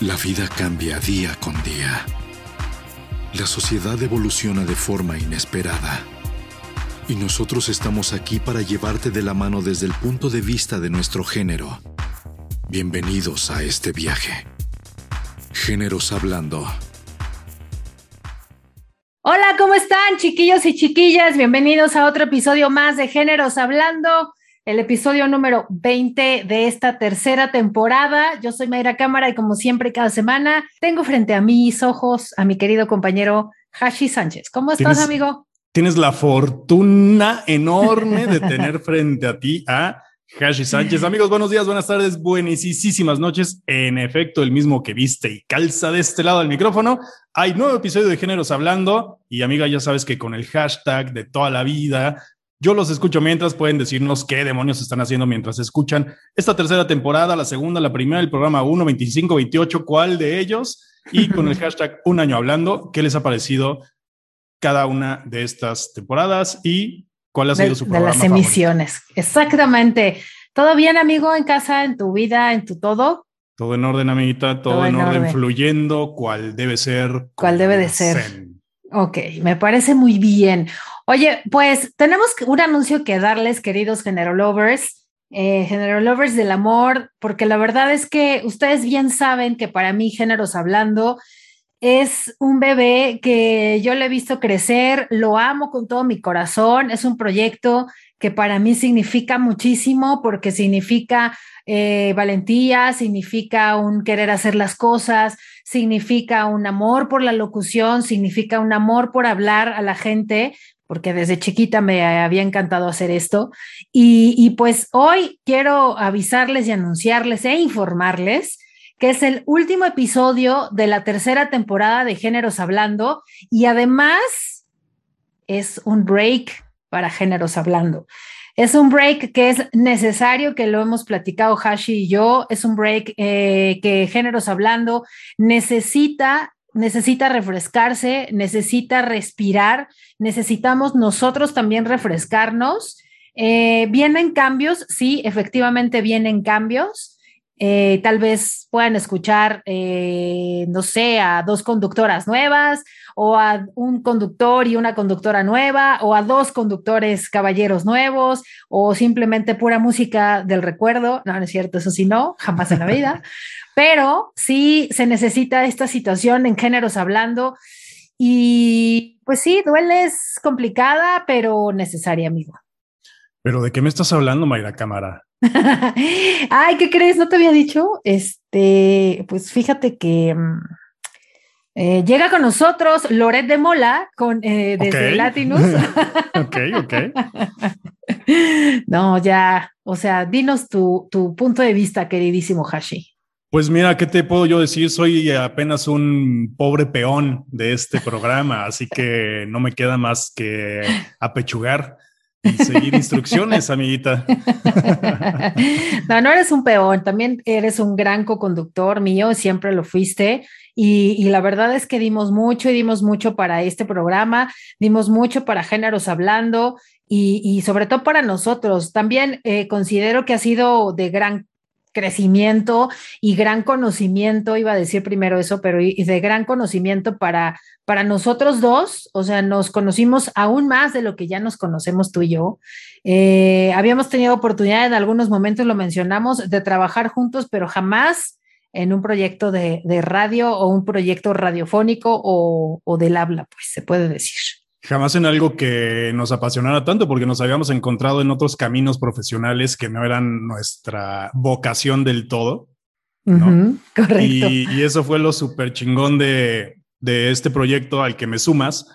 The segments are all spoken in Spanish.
La vida cambia día con día. La sociedad evoluciona de forma inesperada. Y nosotros estamos aquí para llevarte de la mano desde el punto de vista de nuestro género. Bienvenidos a este viaje. Géneros Hablando. Hola, ¿cómo están chiquillos y chiquillas? Bienvenidos a otro episodio más de Géneros Hablando el episodio número 20 de esta tercera temporada. Yo soy Mayra Cámara y como siempre cada semana tengo frente a mis ojos a mi querido compañero Hashi Sánchez. ¿Cómo estás, amigo? Tienes la fortuna enorme de tener frente a ti a Hashi Sánchez. Amigos, buenos días, buenas tardes, buenísimas noches. En efecto, el mismo que viste y calza de este lado del micrófono. Hay nuevo episodio de Géneros Hablando y amiga, ya sabes que con el hashtag de toda la vida yo los escucho mientras pueden decirnos qué demonios están haciendo mientras escuchan esta tercera temporada, la segunda, la primera, el programa 1, 25, 28, cuál de ellos. Y con el hashtag un año hablando, ¿qué les ha parecido cada una de estas temporadas y cuál ha sido su programa? De las emisiones, exactamente. ¿Todo bien, amigo, en casa, en tu vida, en tu todo? Todo en orden, amiguita, todo, en, orden, fluyendo, cuál debe ser. ¿Cuál debe de ser? Ok, me parece muy bien. Oye, pues tenemos un anuncio que darles, queridos Generolovers, eh, Generolovers del amor, porque la verdad es que ustedes bien saben que para mí, Géneros Hablando, es un bebé que yo le he visto crecer, lo amo con todo mi corazón, es un proyecto que para mí significa muchísimo porque significa eh, valentía, significa un querer hacer las cosas, significa un amor por la locución, significa un amor por hablar a la gente, porque desde chiquita me había encantado hacer esto. Y, pues hoy quiero avisarles y anunciarles e informarles que es el último episodio de la tercera temporada de Géneros Hablando y además es un break para Géneros Hablando. Es un break que es necesario, que lo hemos platicado Hashi y yo, es un break eh, que Géneros Hablando necesita necesita refrescarse, necesita respirar, necesitamos nosotros también refrescarnos. Eh, vienen cambios, sí, efectivamente vienen cambios. Eh, tal vez puedan escuchar, eh, no sé, a dos conductoras nuevas o a un conductor y una conductora nueva o a dos conductores caballeros nuevos o simplemente pura música del recuerdo. No, no es cierto, eso sí, no, jamás en la vida. Pero sí se necesita esta situación en géneros hablando y pues sí, duele, es complicada, pero necesaria, amigo. ¿Pero de qué me estás hablando, Mayra Cámara? Ay, ¿qué crees? ¿No te había dicho? Este, pues fíjate que mm, eh, llega con nosotros Loret de Mola con, eh, desde Latinus. ok, ok. no, ya, o sea, dinos tu, tu punto de vista, queridísimo Hashi. Pues mira, ¿qué te puedo yo decir? Soy apenas un pobre peón de este programa, así que no me queda más que apechugar seguir instrucciones, amiguita. No, no eres un peón, también eres un gran co-conductor mío, siempre lo fuiste. Y, la verdad es que dimos mucho y dimos mucho para este programa, dimos mucho para Géneros Hablando y, sobre todo para nosotros. También eh, considero que ha sido de gran crecimiento y gran conocimiento, iba a decir primero eso, pero de gran conocimiento para, para nosotros dos, o sea, nos conocimos aún más de lo que ya nos conocemos tú y yo. Eh, habíamos tenido oportunidad en algunos momentos, lo mencionamos, de trabajar juntos, pero jamás en un proyecto de, radio o un proyecto radiofónico o, o del habla, pues se puede decir. Jamás en algo que nos apasionara tanto, porque nos habíamos encontrado en otros caminos profesionales que no eran nuestra vocación del todo. correcto. Y, eso fue lo súper chingón de, de este proyecto al que me sumas,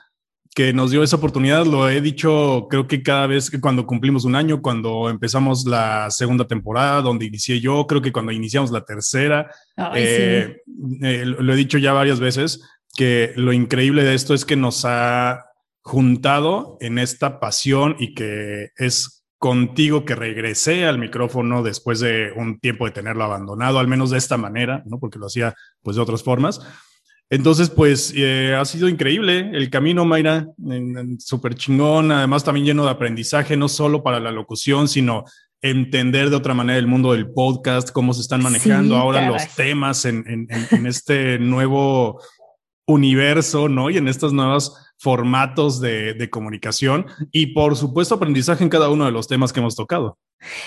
que nos dio esa oportunidad. Lo he dicho, creo que cada vez que cuando cumplimos un año, cuando empezamos la segunda temporada, donde inicié yo, creo que cuando iniciamos la tercera, eh, eh, lo he dicho ya varias veces, que lo increíble de esto es que nos ha juntado en esta pasión y que es contigo que regresé al micrófono después de un tiempo de tenerlo abandonado, al menos de esta manera, ¿no? Porque lo hacía pues de otras formas. Entonces, pues eh, ha sido increíble el camino, Mayra, súper chingón, además también lleno de aprendizaje, no solo para la locución, sino entender de otra manera el mundo del podcast, cómo se están manejando ahora los temas en, este nuevo universo, ¿no? Y en estos nuevos formatos de, de, comunicación y por supuesto aprendizaje en cada uno de los temas que hemos tocado.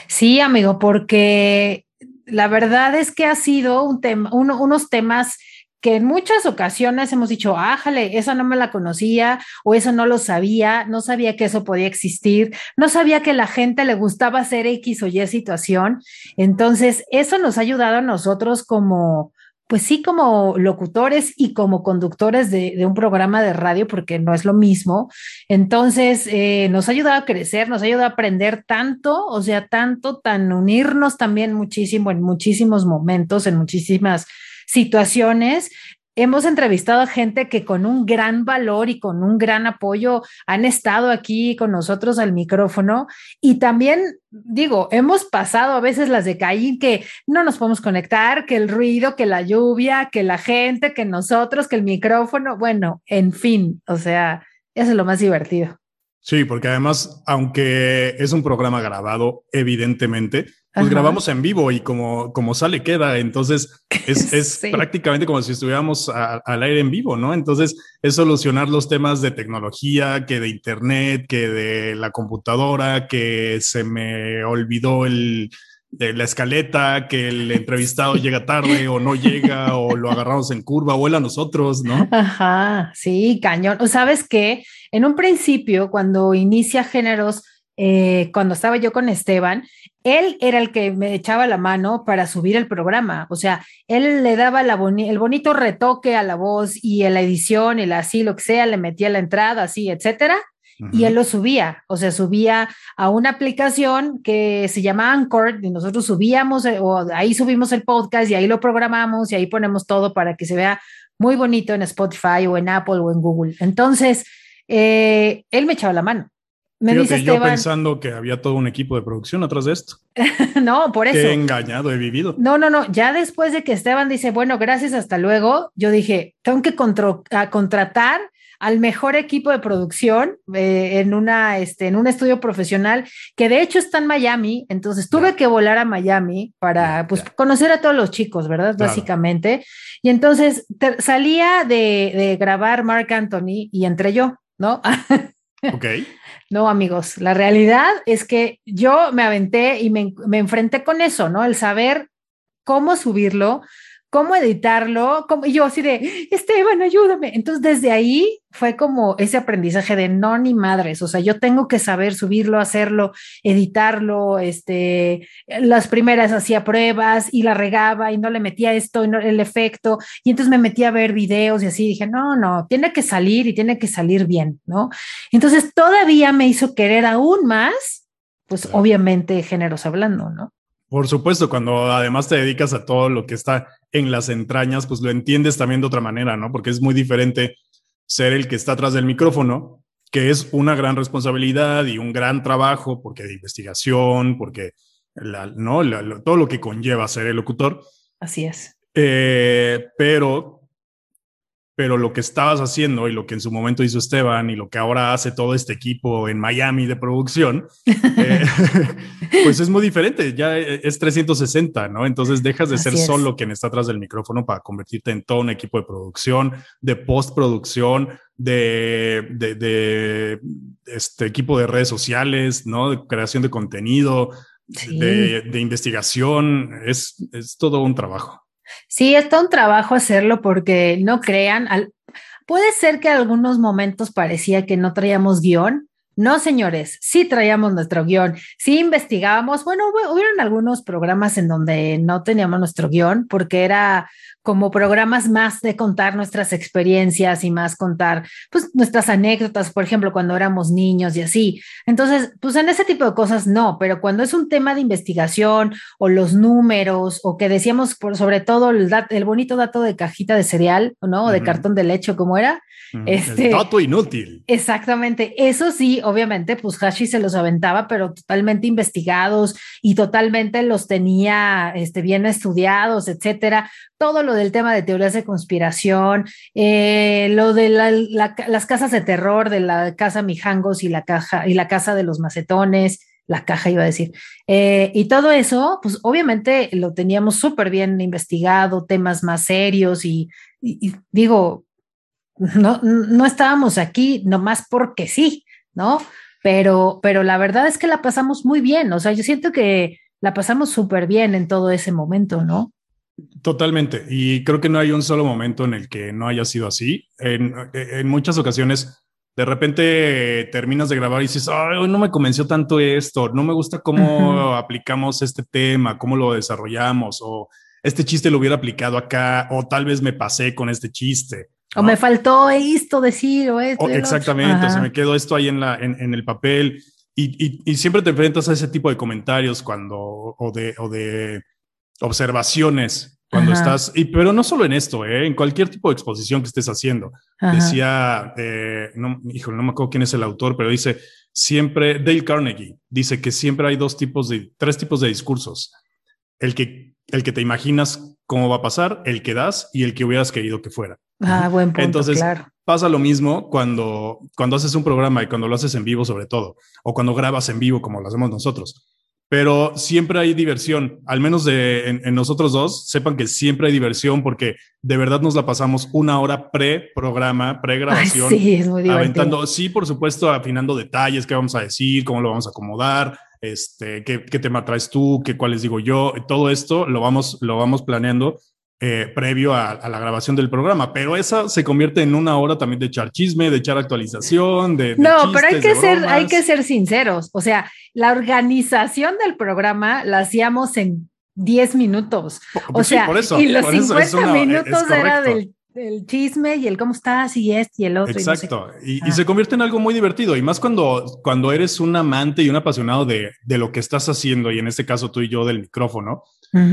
Sí, amigo, porque la verdad es que ha sido un tema, unos temas que en muchas ocasiones hemos dicho, ájale, esa no me la conocía o eso no lo sabía, no sabía que eso podía existir, no sabía que la gente le gustaba hacer X o Y situación. Entonces, eso nos ha ayudado a nosotros como, pues sí, como locutores y como conductores de, un programa de radio, porque no es lo mismo. Entonces, eh, nos ha ayudado a crecer, nos ha ayudado a aprender tanto, o sea, tanto, tan unirnos también muchísimo en muchísimos momentos, en muchísimas situaciones. Hemos entrevistado a gente que con un gran valor y con un gran apoyo han estado aquí con nosotros al micrófono y también digo, hemos pasado a veces las de Caín que no nos podemos conectar, que el ruido, que la lluvia, que la gente, que nosotros, que el micrófono, bueno, en fin, o sea, eso es lo más divertido. Sí, porque además, aunque es un programa grabado, evidentemente, pues grabamos en vivo y como, como sale queda, entonces es, es prácticamente como si estuviéramos al aire en vivo, ¿no? Entonces es solucionar los temas de tecnología, que de internet, que de la computadora, que se me olvidó el, de la escaleta, que el entrevistado llega tarde o no llega o lo agarramos en curva o él a nosotros, ¿no? Ajá, sí, cañón. O sabes que en un principio, cuando inicia géneros, eh, cuando estaba yo con Esteban, él era el que me echaba la mano para subir el programa. O sea, él le daba el bonito retoque a la voz y a la edición y así, lo que sea, le metía la entrada, así, etcétera. Y él lo subía, o sea, subía a una aplicación que se llama Anchor y nosotros subíamos, eh, o ahí subimos el podcast y ahí lo programamos y ahí ponemos todo para que se vea muy bonito en Spotify o en Apple o en Google. Entonces, eh, él me echaba la mano. Me dice yo pensando que había todo un equipo de producción atrás de esto. no, por eso. Qué engañado he vivido. No, no, no. Ya después de que Esteban dice, bueno, gracias, hasta luego, yo dije, tengo que contratar al mejor equipo de producción eh, en, una, este, en un estudio profesional que de hecho está en Miami. Entonces tuve que volar a Miami para pues, conocer a todos los chicos, ¿verdad? Básicamente. Y entonces salía de, de grabar Mark Anthony y entré yo, ¿no? ok. No, amigos, la realidad es que yo me aventé y me, me enfrenté con eso, ¿no? El saber cómo subirlo, cómo editarlo, como yo así de, Esteban, ayúdame. Entonces, desde ahí fue como ese aprendizaje de no ni madres, o sea, yo tengo que saber subirlo, hacerlo, editarlo, este, las primeras hacía pruebas y la regaba y no le metía esto y no el efecto, y entonces me metí a ver videos y así dije, no, no, tiene que salir y tiene que salir bien, ¿no? Entonces, todavía me hizo querer aún más, pues obviamente géneros hablando, ¿no? Por supuesto, cuando además te dedicas a todo lo que está en las entrañas, pues lo entiendes también de otra manera, ¿no? Porque es muy diferente ser el que está atrás del micrófono, que es una gran responsabilidad y un gran trabajo, porque de investigación, porque ¿no? todo lo que conlleva ser el locutor. Así es. Eh, pero pero lo que estabas haciendo y lo que en su momento hizo Esteban y lo que ahora hace todo este equipo en Miami de producción, eh, pues es muy diferente, ya es 360, ¿no? Entonces dejas de ser solo quien está atrás del micrófono para convertirte en todo un equipo de producción, de postproducción, de, de, este equipo de redes sociales, ¿no? De creación de contenido, de, de, investigación, es, es todo un trabajo. Sí, está un trabajo hacerlo porque no crean, puede ser que algunos momentos parecía que no traíamos guion. No, señores, sí traíamos nuestro guion, sí investigábamos. Bueno, hubieron algunos programas en donde no teníamos nuestro guion porque era como programas más de contar nuestras experiencias y más contar pues nuestras anécdotas, por ejemplo, cuando éramos niños y así. Entonces, pues en ese tipo de cosas no, pero cuando es un tema de investigación o los números o que decíamos por sobre todo el, el bonito dato de cajita de cereal, ¿no? O de cartón de leche, como era. Este, el dato inútil. Exactamente. Eso sí, obviamente, pues Hashi se los aventaba, pero totalmente investigados y totalmente los tenía este, bien estudiados, etcétera todo del tema de teorías de conspiración, eh, lo de las casas de terror, de la casa Mijangos y la, caja, y la casa de los macetones, la caja iba a decir. Eh, y todo eso, pues obviamente lo teníamos súper bien investigado, temas más serios y, digo, no, no estábamos aquí nomás porque sí, ¿no? Pero, pero la verdad es que la pasamos muy bien, o sea, yo siento que la pasamos súper bien en todo ese momento, ¿no? Totalmente. Y creo que no hay un solo momento en el que no haya sido así. En, en muchas ocasiones de repente terminas de grabar y dices, Ay, no me convenció tanto esto, no me gusta cómo aplicamos este tema, cómo lo desarrollamos, o este chiste lo hubiera aplicado acá, o tal vez me pasé con este chiste. O me faltó esto decir, o esto. exactamente, o se me quedó esto ahí en, la, en, el papel. Y, y, siempre te enfrentas a ese tipo de comentarios cuando, o de, o de observaciones cuando estás, y, pero no solo en esto, ¿eh? en cualquier tipo de exposición que estés haciendo. Decía, eh, no, híjole, no me acuerdo quién es el autor, pero dice, siempre, Dale Carnegie, dice que siempre hay dos tipos de, tres tipos de discursos. El que, el que te imaginas cómo va a pasar, el que das y el que hubieras querido que fuera. Ah, buen punto, Entonces, pasa lo mismo cuando, cuando haces un programa y cuando lo haces en vivo sobre todo, o cuando grabas en vivo como lo hacemos nosotros pero siempre hay diversión, al menos de, en, nosotros dos, sepan que siempre hay diversión porque de verdad nos la pasamos una hora pre-programa, pre-grabación. Sí, es muy Aventando, sí, por supuesto, afinando detalles, qué vamos a decir, cómo lo vamos a acomodar, este, qué, qué tema traes tú, qué cuáles digo yo, todo esto lo vamos, lo vamos planeando eh, previo a, la grabación del programa, pero esa se convierte en una hora también de echar chisme, de echar actualización, de... no, pero hay que, ser, hay que ser sinceros, o sea, la organización del programa la hacíamos en 10 minutos, o pues sea, y los 50 minutos era del el chisme y el cómo estás y este y el otro. Exacto. Y, y, se convierte en algo muy divertido. Y más cuando, cuando eres un amante y un apasionado de, de, lo que estás haciendo, y en este caso tú y yo del micrófono,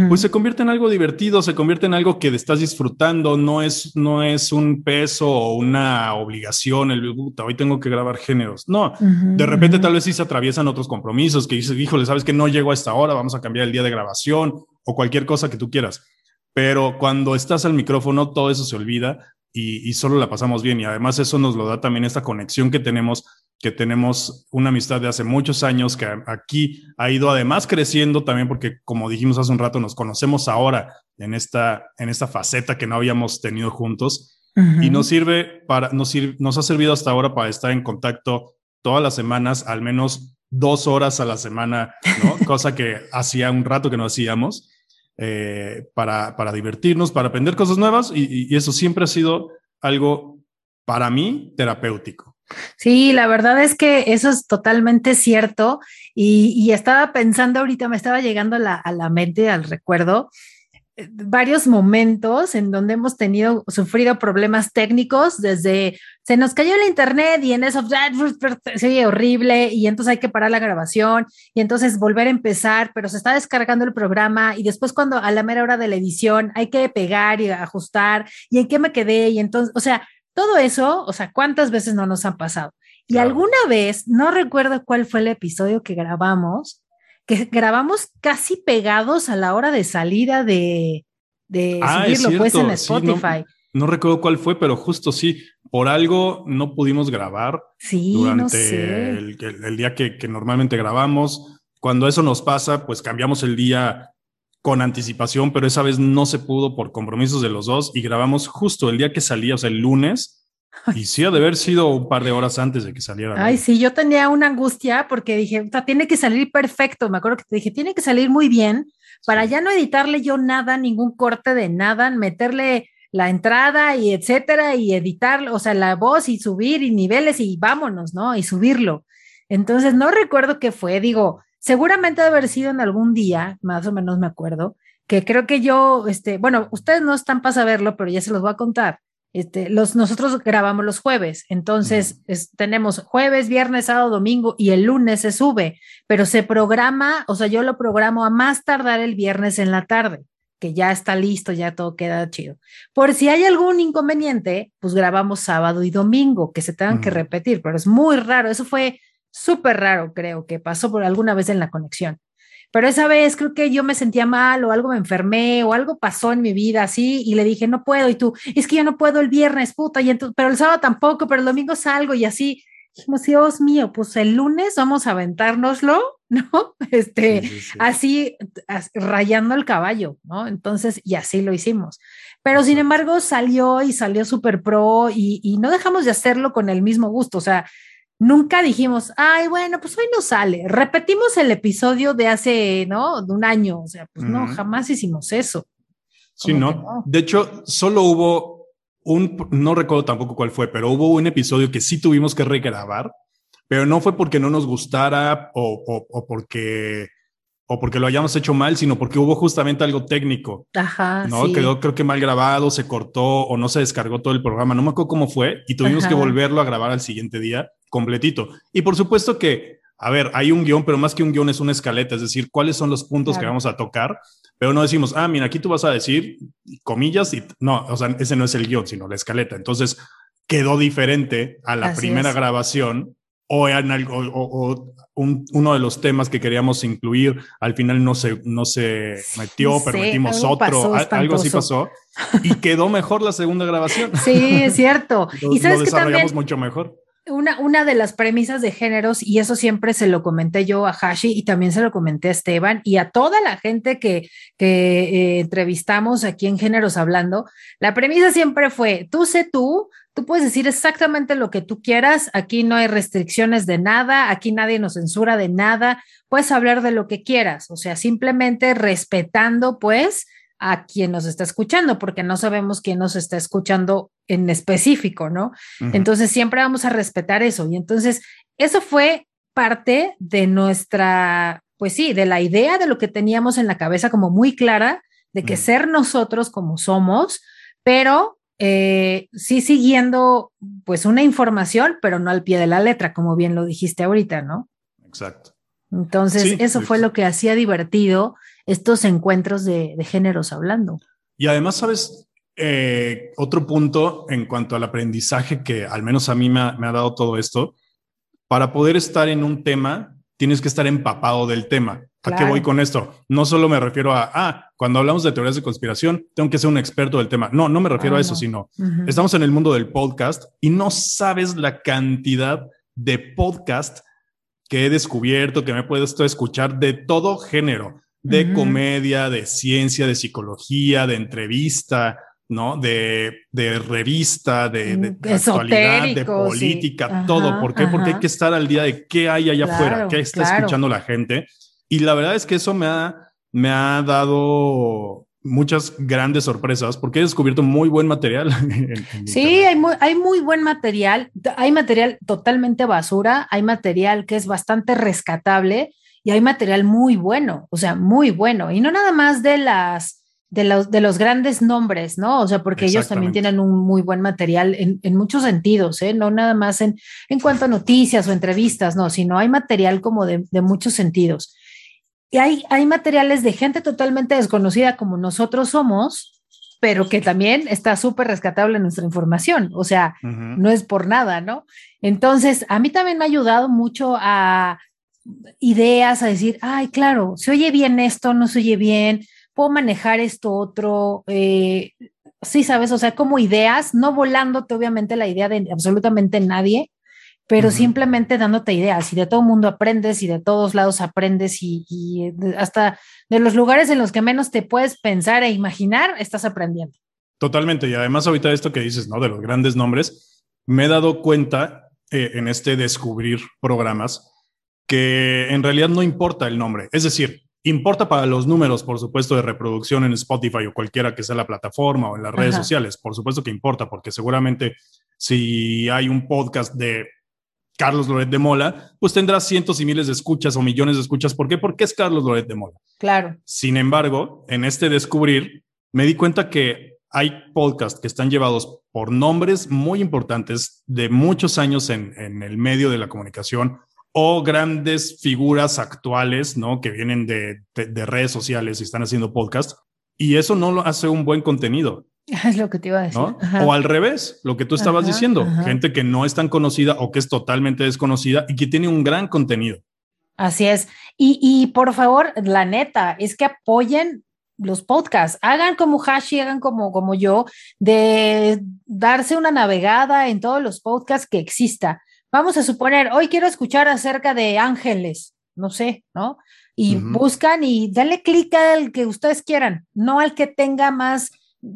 pues se convierte en algo divertido, se convierte en algo que estás disfrutando. No es, no es un peso o una obligación. El hoy tengo que grabar géneros. No, de repente tal vez sí se atraviesan otros compromisos que dices, híjole, sabes que no llego a esta hora, vamos a cambiar el día de grabación o cualquier cosa que tú quieras pero cuando estás al micrófono todo eso se olvida y, solo la pasamos bien y además eso nos lo da también esta conexión que tenemos, que tenemos una amistad de hace muchos años que aquí ha ido además creciendo también porque como dijimos hace un rato nos conocemos ahora en esta, en esta faceta que no habíamos tenido juntos y nos sirve para, nos, nos ha servido hasta ahora para estar en contacto todas las semanas, al menos dos horas a la semana, cosa que hacía un rato que no hacíamos. Eh, para, para, divertirnos, para aprender cosas nuevas y, eso siempre ha sido algo para mí terapéutico. Sí, la verdad es que eso es totalmente cierto y, estaba pensando ahorita, me estaba llegando a la, mente, al recuerdo, varios momentos en donde hemos tenido, sufrido problemas técnicos, desde se nos cayó el internet y en eso se oye horrible y entonces hay que parar la grabación y entonces volver a empezar, pero se está descargando el programa y después cuando a la mera hora de la edición hay que pegar y ajustar y en qué me quedé y entonces, o sea, todo eso, o sea, ¿cuántas veces no nos han pasado? Y alguna vez, no recuerdo cuál fue el episodio que grabamos, que grabamos casi pegados a la hora de salida de, de ah, subirlo pues en Spotify. no, recuerdo cuál fue, pero justo sí, por algo no pudimos grabar durante el, día que, que, normalmente grabamos. Cuando eso nos pasa, pues cambiamos el día con anticipación, pero esa vez no se pudo por compromisos de los dos y grabamos justo el día que salía, o sea, el lunes, y sí, ha de haber sido un par de horas antes de que saliera. Ay, sí, yo tenía una angustia porque dije, tiene que salir perfecto. Me acuerdo que te dije, tiene que salir muy bien para ya no editarle yo nada, ningún corte de nada, meterle la entrada y etcétera, y editar, o sea, la voz y subir y niveles y vámonos, ¿no? Y subirlo. Entonces, no recuerdo qué fue, digo, seguramente debe haber sido en algún día, más o menos me acuerdo, que creo que yo, este, bueno, ustedes no están para saberlo, pero ya se los voy a contar. Este, los, nosotros grabamos los jueves, entonces tenemos jueves, viernes, sábado, domingo y el lunes se sube, pero se programa, o sea, yo lo programo a más tardar el viernes en la tarde, que ya está listo, ya todo queda chido. Por si hay algún inconveniente, pues grabamos sábado y domingo, que se tengan que repetir, pero es muy raro, eso fue súper raro, creo que pasó por alguna vez en la conexión. Pero esa vez creo que yo me sentía mal o algo me enfermé o algo pasó en mi vida así y le dije, no puedo. Y tú, es que yo no puedo el viernes, puta. Y entonces, pero el sábado tampoco, pero el domingo salgo y así. Dijimos, Dios mío, pues el lunes vamos a aventárnoslo ¿no? Este, así, rayando el caballo, ¿no? Entonces, y así lo hicimos. Pero sin embargo, salió y salió súper pro y, y no dejamos de hacerlo con el mismo gusto. O sea, nunca dijimos, ay, bueno, pues hoy no sale. Repetimos el episodio de hace, ¿no? De un año. O sea, pues no, jamás hicimos eso. Sí, no. De hecho, solo hubo un, no recuerdo tampoco cuál fue, pero hubo un episodio que sí tuvimos que regrabar, pero no fue porque no nos gustara o, o, porque o porque lo hayamos hecho mal, sino porque hubo justamente algo técnico. Ajá. ¿no? Quedó, creo que mal grabado, se cortó o no se descargó todo el programa. No me acuerdo cómo fue y tuvimos que volverlo a grabar al siguiente día completito. Y por supuesto que, a ver, hay un guion, pero más que un guion es una escaleta, es decir, cuáles son los puntos que vamos a tocar, pero no decimos, ah, mira, aquí tú vas a decir comillas y no, o sea, ese no es el guion, sino la escaleta. Entonces quedó diferente a la primera grabación o, en algo, o, uno de los temas que queríamos incluir al final no se, no se metió, pero metimos otro, algo así pasó y quedó mejor la segunda grabación. Sí, es cierto. y sabes lo desarrollamos mucho mejor una, una de las premisas de géneros, y eso siempre se lo comenté yo a Hashi y también se lo comenté a Esteban y a toda la gente que, que eh, entrevistamos aquí en Géneros Hablando, la premisa siempre fue, tú sé tú, tú puedes decir exactamente lo que tú quieras, aquí no hay restricciones de nada, aquí nadie nos censura de nada, puedes hablar de lo que quieras, o sea, simplemente respetando pues a quien nos está escuchando, porque no sabemos quién nos está escuchando en específico, ¿no? Entonces siempre vamos a respetar eso. Y entonces eso fue parte de nuestra, pues sí, de la idea de lo que teníamos en la cabeza como muy clara, de que ser nosotros como somos, pero eh, sí siguiendo pues una información, pero no al pie de la letra, como bien lo dijiste ahorita, ¿no? Exacto. Entonces, eso fue lo que hacía divertido estos encuentros de, géneros hablando. Y además, sabes, eh, otro punto en cuanto al aprendizaje que al menos a mí me ha, dado todo esto, para poder estar en un tema, tienes que estar empapado del tema. ¿A qué voy con esto? No solo me refiero a, ah, cuando hablamos de teorías de conspiración, tengo que ser un experto del tema. No, no me refiero a ah, eso, sino estamos en el mundo del podcast y no sabes la cantidad de podcast que he descubierto, que me he puesto a escuchar de todo género de comedia, de ciencia, de psicología, de entrevista, ¿no? De, de revista, de, de, mm, actualidad, de política, todo. ¿Por qué? Porque hay que estar al día de qué hay allá afuera, qué está escuchando la gente. Y la verdad es que eso me ha, me ha dado muchas grandes sorpresas porque he descubierto muy buen material. sí, hay muy, hay muy buen material. Hay material totalmente basura, hay material que es bastante rescatable y hay material muy bueno, o sea, muy bueno. Y no nada más de las de los, de los grandes nombres, ¿no? O sea, porque ellos también tienen un muy buen material en, en muchos sentidos, ¿eh? No nada más en, en cuanto a noticias o entrevistas, no, sino hay material como de, de muchos sentidos. Y hay, hay materiales de gente totalmente desconocida como nosotros somos, pero que también está súper rescatable nuestra información. O sea, no es por nada, ¿no? Entonces, a mí también me ha ayudado mucho a ideas, a decir, ay, claro, se oye bien esto, no se oye bien, puedo manejar esto otro. Eh, sí, sabes, o sea, como ideas, no volándote obviamente la idea de absolutamente nadie, pero simplemente dándote ideas y de todo mundo aprendes y de todos lados aprendes y, hasta de los lugares en los que menos te puedes pensar e imaginar, estás aprendiendo. Totalmente. Y además ahorita esto que dices, ¿no? De los grandes nombres, me he dado cuenta eh, en este descubrir programas que en realidad no importa el nombre. Es decir, importa para los números, por supuesto, de reproducción en Spotify o cualquiera que sea la plataforma o en las redes sociales. Por supuesto que importa, porque seguramente si hay un podcast de Carlos Loret de Mola, pues tendrá cientos y miles de escuchas o millones de escuchas. ¿Por qué? Porque es Carlos Loret de Mola. Claro. Sin embargo, en este descubrir, me di cuenta que hay podcasts que están llevados por nombres muy importantes de muchos años en, en el medio de la comunicación o grandes figuras actuales, ¿no? Que vienen de, redes sociales y están haciendo podcast. Y eso no lo hace un buen contenido. Es lo que te iba a decir. O al revés, lo que tú estabas diciendo, gente que no es tan conocida o que es totalmente desconocida y que tiene un gran contenido. Así es. Y, y por favor, la neta, es que apoyen los podcasts, hagan como Hashi, hagan como, como yo, de darse una navegada en todos los podcasts que exista Vamos a suponer, hoy quiero escuchar acerca de ángeles. no sé, ¿no? Y buscan y dale clic al que ustedes quieran, no al que tenga más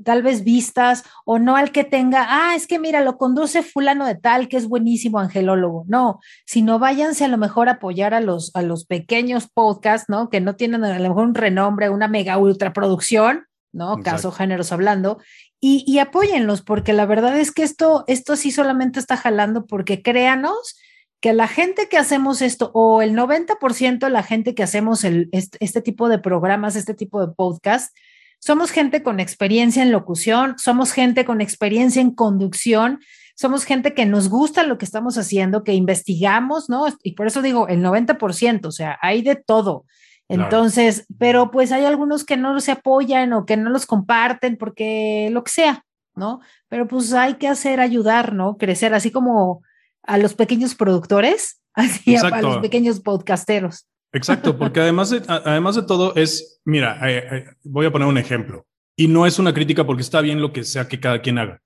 tal vez vistas o no al que tenga, ah, es que mira, lo conduce fulano de tal, que es buenísimo angelólogo. No, sino váyanse a lo mejor a apoyar a los, a los pequeños podcasts, ¿no? Que no tienen a lo mejor un renombre, una mega ultra producción, ¿no? Caso géneros hablando. Y, y apóyenlos, porque la verdad es que esto, esto sí solamente está jalando porque créanos que la gente que hacemos esto, o el 90% de la gente que hacemos el, este, este tipo de programas, este tipo de podcast, somos gente con experiencia en locución, somos gente con experiencia en conducción, somos gente que nos gusta lo que estamos haciendo, que investigamos, ¿no? Y por eso digo el 90%, o sea, hay de todo. Entonces, pero pues hay algunos que no se apoyan o que no los comparten porque lo que sea, ¿no? Pero pues hay que hacer ayudar, ¿no? Crecer, así como a los pequeños productores, así a los pequeños podcasteros. Exacto, porque además de, además de todo es, mira, eh, eh, voy a poner un ejemplo, y no es una crítica porque está bien lo que sea que cada quien haga,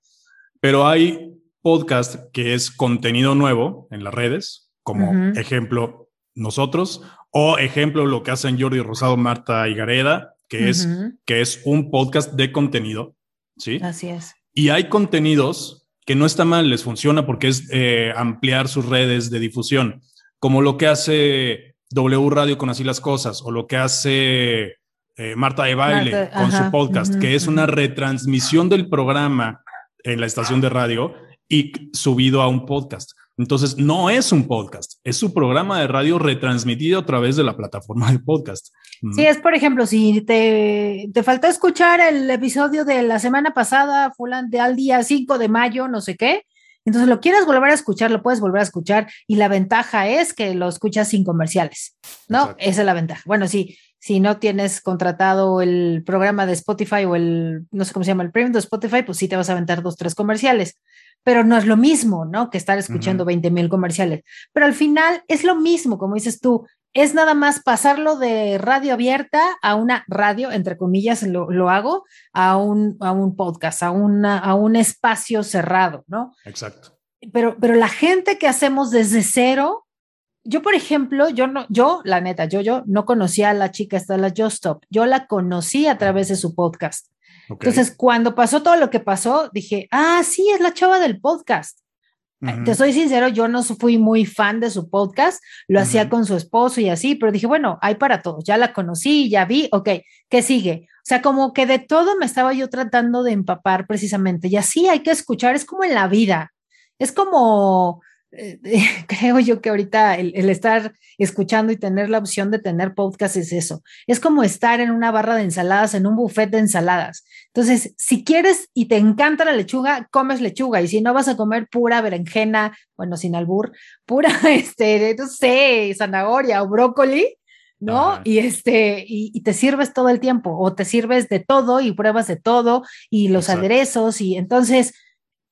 pero hay podcast que es contenido nuevo en las redes, como ejemplo nosotros, o ejemplo lo que hacen Jordi Rosado, Marta y Gareda, que, es, que es un podcast de contenido, ¿sí? Así es. Y hay contenidos que no está mal, les funciona porque es eh, ampliar sus redes de difusión, como lo que hace W Radio con Así las Cosas o lo que hace eh, Marta de Baile con su podcast, que es una retransmisión del programa en la estación de radio y subido a un podcast. Entonces, no es un podcast, es su programa de radio retransmitido a través de la plataforma de podcast. Sí, es por ejemplo, si te, te faltó escuchar el episodio de la semana pasada, fulan de al día 5 de mayo, no sé qué, entonces, lo quieres volver a escuchar, lo puedes volver a escuchar y la ventaja es que lo escuchas sin comerciales, ¿no? Esa es la ventaja. Bueno, sí, si no tienes contratado el programa de Spotify o el, no sé cómo se llama, el premium de Spotify, pues sí te vas a aventar dos, tres comerciales. Pero no es lo mismo, ¿no? Que estar escuchando 20 mil comerciales. Pero al final es lo mismo, como dices tú, es nada más pasarlo de radio abierta a una radio, entre comillas, lo, hago, a un, a un podcast, a, una, a un espacio cerrado, ¿no? Exacto. Pero, pero la gente que hacemos desde cero, yo, por ejemplo, yo no, yo, la neta, yo, yo no conocía a la chica esta, la Just Stop, yo la conocí a través de su podcast. Entonces, cuando pasó todo lo que pasó, dije, ah, sí, es la chava del podcast. Te soy sincero, yo no fui muy fan de su podcast, lo hacía con su esposo y así, pero dije, bueno, hay para todos, ya la conocí, ya vi, ok, ¿qué sigue? O sea, como que de todo me estaba yo tratando de empapar precisamente, y así hay que escuchar, es como en la vida, es como, creo yo que ahorita el, estar escuchando y tener la opción de tener podcast es eso. Es como estar en una barra de ensaladas, en un buffet de ensaladas. Entonces, si quieres y te encanta la lechuga, comes lechuga. Y si no vas a comer pura berenjena, bueno, sin albur, pura, este, no sé, zanahoria o brócoli, ¿no? Y este, y, te sirves todo el tiempo, o te sirves de todo y pruebas de todo, y los aderezos, y entonces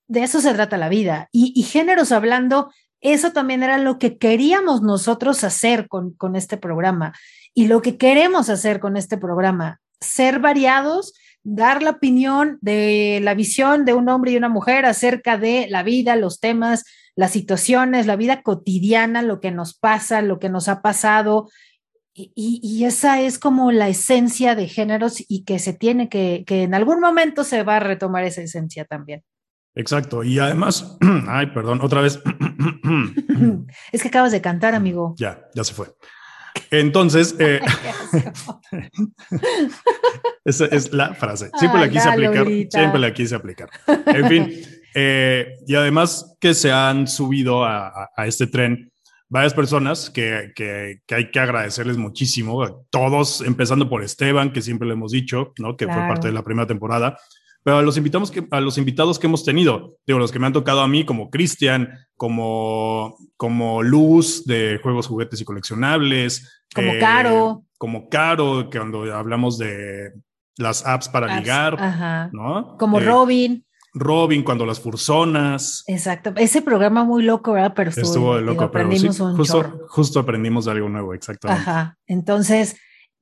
de eso se trata la vida. Y, géneros hablando, eso también era lo que queríamos nosotros hacer con, con este programa y lo que queremos hacer con este programa, ser variados, dar la opinión de la visión de un hombre y una mujer acerca de la vida, los temas, las situaciones, la vida cotidiana, lo que nos pasa, lo que nos ha pasado. Y, y, esa es como la esencia de géneros y que se tiene que, que en algún momento se va a retomar esa esencia también. Exacto. Y además, ay, perdón, otra vez. es que acabas de cantar, amigo. Ya, ya se fue. Entonces, eh, esa es la frase. Siempre la quise aplicar. Siempre la quise aplicar. En fin, eh, y además que se han subido a, este tren varias personas que, que, hay que agradecerles muchísimo. Todos, empezando por Esteban, que siempre le hemos dicho, ¿no? Que fue parte de la primera temporada pero a los, invitados que, a los invitados que hemos tenido, digo, los que me han tocado a mí, como Cristian, como, como Luz de Juegos, Juguetes y Coleccionables. Como eh, Caro. Como Caro, que cuando hablamos de las apps para ligar, ¿no? Como eh, Robin. Robin, cuando las furzonas. Exacto. Ese programa muy loco, ¿verdad? Pero estuvo, loco, aprendimos pero justo, justo aprendimos de algo nuevo, exactamente. Ajá. Entonces,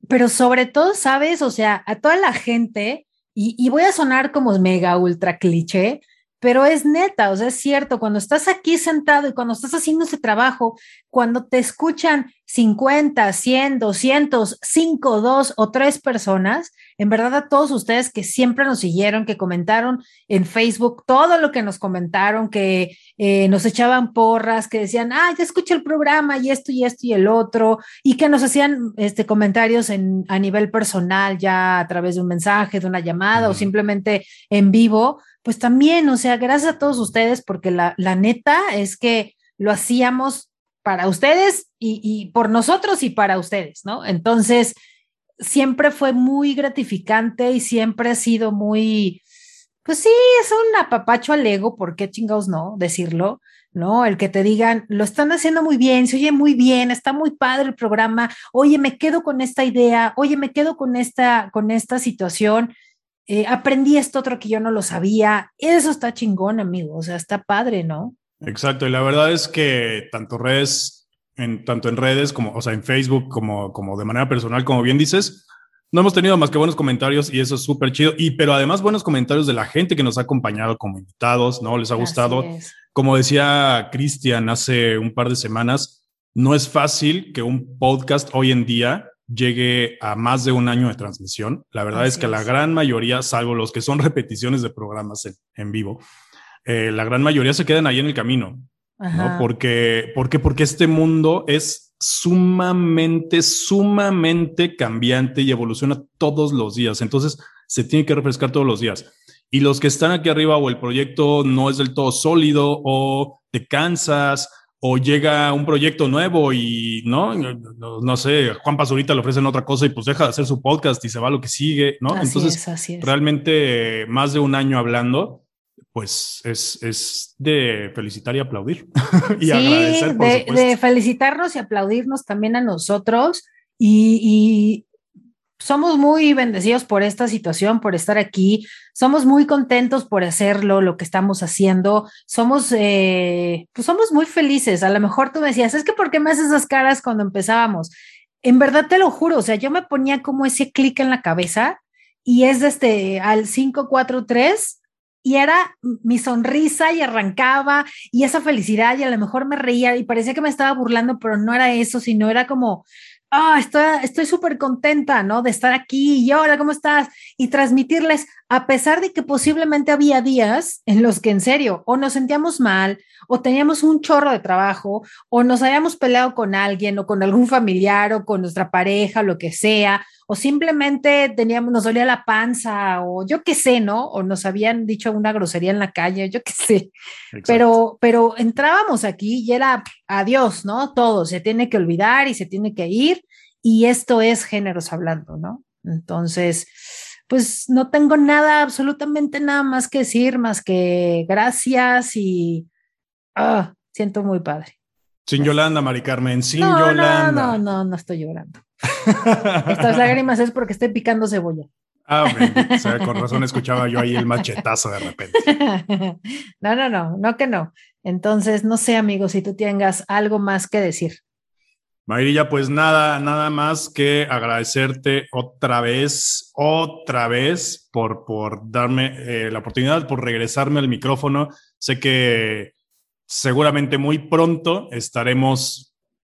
pero sobre todo, ¿sabes? O sea, a toda la gente y, voy a sonar como mega ultra cliché, pero es neta, o sea, es cierto, cuando estás aquí sentado y cuando estás haciendo ese trabajo, cuando te escuchan 50, 100, 200, 5, 2 o 3 personas, en verdad a todos ustedes que siempre nos siguieron, que comentaron en Facebook todo lo que nos comentaron, que eh, nos echaban porras, que decían, ah, ya escuché el programa y esto y esto y el otro, y que nos hacían este, comentarios en, a nivel personal, ya a través de un mensaje, de una llamada o simplemente en vivo pues también, o sea, gracias a todos ustedes, porque la, neta es que lo hacíamos para ustedes y, por nosotros y para ustedes, ¿no? Entonces, siempre fue muy gratificante y siempre ha sido muy, pues sí, es un apapacho al ego, ¿por qué chingados no decirlo? ¿no? El que te digan, lo están haciendo muy bien, se oye muy bien, está muy padre el programa, oye, me quedo con esta idea, oye, me quedo con esta, con esta situación. Eh, aprendí esto otro que yo no lo sabía. Eso está chingón, amigo. O sea, está padre, ¿no? Exacto. Y la verdad es que tanto redes, en, tanto en redes como, o sea, en Facebook como, como de manera personal, como bien dices, no hemos tenido más que buenos comentarios y eso es súper chido. Y pero además buenos comentarios de la gente que nos ha acompañado como invitados, ¿no? Les ha gustado. Como decía Cristian hace un par de semanas, no es fácil que un podcast hoy en día llegue a más de un año de transmisión. La verdad es que la gran mayoría, salvo los que son repeticiones de programas en, vivo, eh, la gran mayoría se quedan ahí en el camino. ¿no? Porque, porque, porque este mundo es sumamente, sumamente cambiante y evoluciona todos los días. Entonces se tiene que refrescar todos los días. Y los que están aquí arriba o el proyecto no es del todo sólido o te cansas o llega un proyecto nuevo y no, no, sé, Juan Pazurita le ofrecen otra cosa y pues deja de hacer su podcast y se va a lo que sigue, ¿no? Entonces, realmente más de un año hablando, pues es, es de felicitar y aplaudir y agradecer. Por de, de, felicitarnos y aplaudirnos también a nosotros y, somos muy bendecidos por esta situación, por estar aquí. Somos muy contentos por hacerlo, lo que estamos haciendo. Somos, eh, pues somos muy felices. A lo mejor tú me decías, es que ¿por qué me haces esas caras cuando empezábamos? En verdad te lo juro, o sea, yo me ponía como ese clic en la cabeza y es desde al 543 y era mi sonrisa y arrancaba y esa felicidad y a lo mejor me reía y parecía que me estaba burlando, pero no era eso, sino era como, ah, estoy súper contenta, ¿no? De estar aquí y hola, ¿cómo estás? Y transmitirles, a pesar de que posiblemente había días en los que en serio o nos sentíamos mal o teníamos un chorro de trabajo o nos habíamos peleado con alguien o con algún familiar o con nuestra pareja, lo que sea, o simplemente teníamos, nos dolía la panza o yo qué sé, ¿no? O nos habían dicho una grosería en la calle, yo qué sé. Pero, pero entrábamos aquí y era adiós, ¿no? Todo se tiene que olvidar y se tiene que ir y esto es géneros hablando, ¿no? Entonces, pues no tengo nada, absolutamente nada más que decir, más que gracias y ah, siento muy padre. Sin Yolanda, Mari Carmen, sin Yolanda. No, no, no, no estoy llorando. Estas lágrimas es porque estoy picando cebolla. Ah, o sea, con razón escuchaba yo ahí el machetazo de repente. No, no, no, no que no. Entonces, no sé, amigo, si tú tengas algo más que decir. Mayrilla, pues nada, nada más que agradecerte otra vez, otra vez por, por darme eh, la oportunidad, por regresarme al micrófono. Sé que seguramente muy pronto estaremos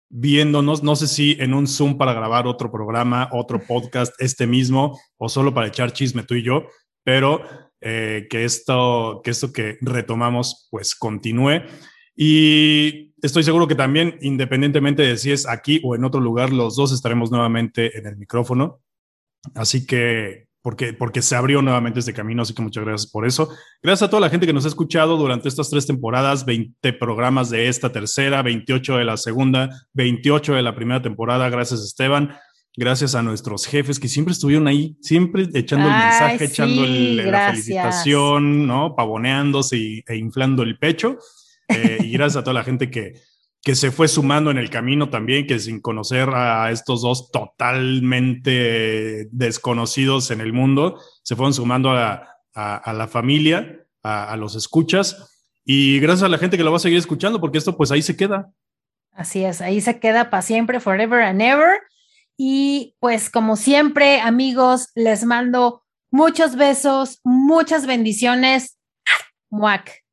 viéndonos, no sé si en un Zoom para grabar otro programa, otro podcast, este mismo, o solo para echar chisme tú y yo, pero eh, que, esto, que esto que retomamos pues continúe. Y estoy seguro que también, independientemente de si es aquí o en otro lugar, los dos estaremos nuevamente en el micrófono. Así que porque, porque se abrió nuevamente este camino, así que muchas gracias por eso. Gracias a toda la gente que nos ha escuchado durante estas tres temporadas, 20 programas de esta tercera, 28 de la segunda, 28 de la primera temporada. Gracias Esteban. Gracias a nuestros jefes que siempre estuvieron ahí, siempre echando el mensaje, echando la felicitación, ¿no? Pavoneándose e inflando el pecho. Eh, y gracias a toda la gente que, que se fue sumando en el camino también, que sin conocer a estos dos totalmente desconocidos en el mundo, se fueron sumando a, la familia, a, los escuchas. Y gracias a la gente que lo va a seguir escuchando, porque esto pues ahí se queda. Así es, ahí se queda para siempre, forever and ever. Y pues como siempre, amigos, les mando muchos besos, muchas bendiciones Muac.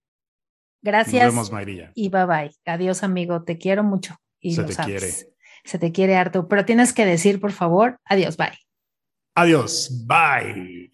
Gracias. Nos vemos, Mayrilla. Y bye bye. Adiós, amigo. Te quiero mucho. Y Se lo te sabes. quiere. Se te quiere harto. Pero tienes que decir, por favor, adiós, bye. Adiós. Bye.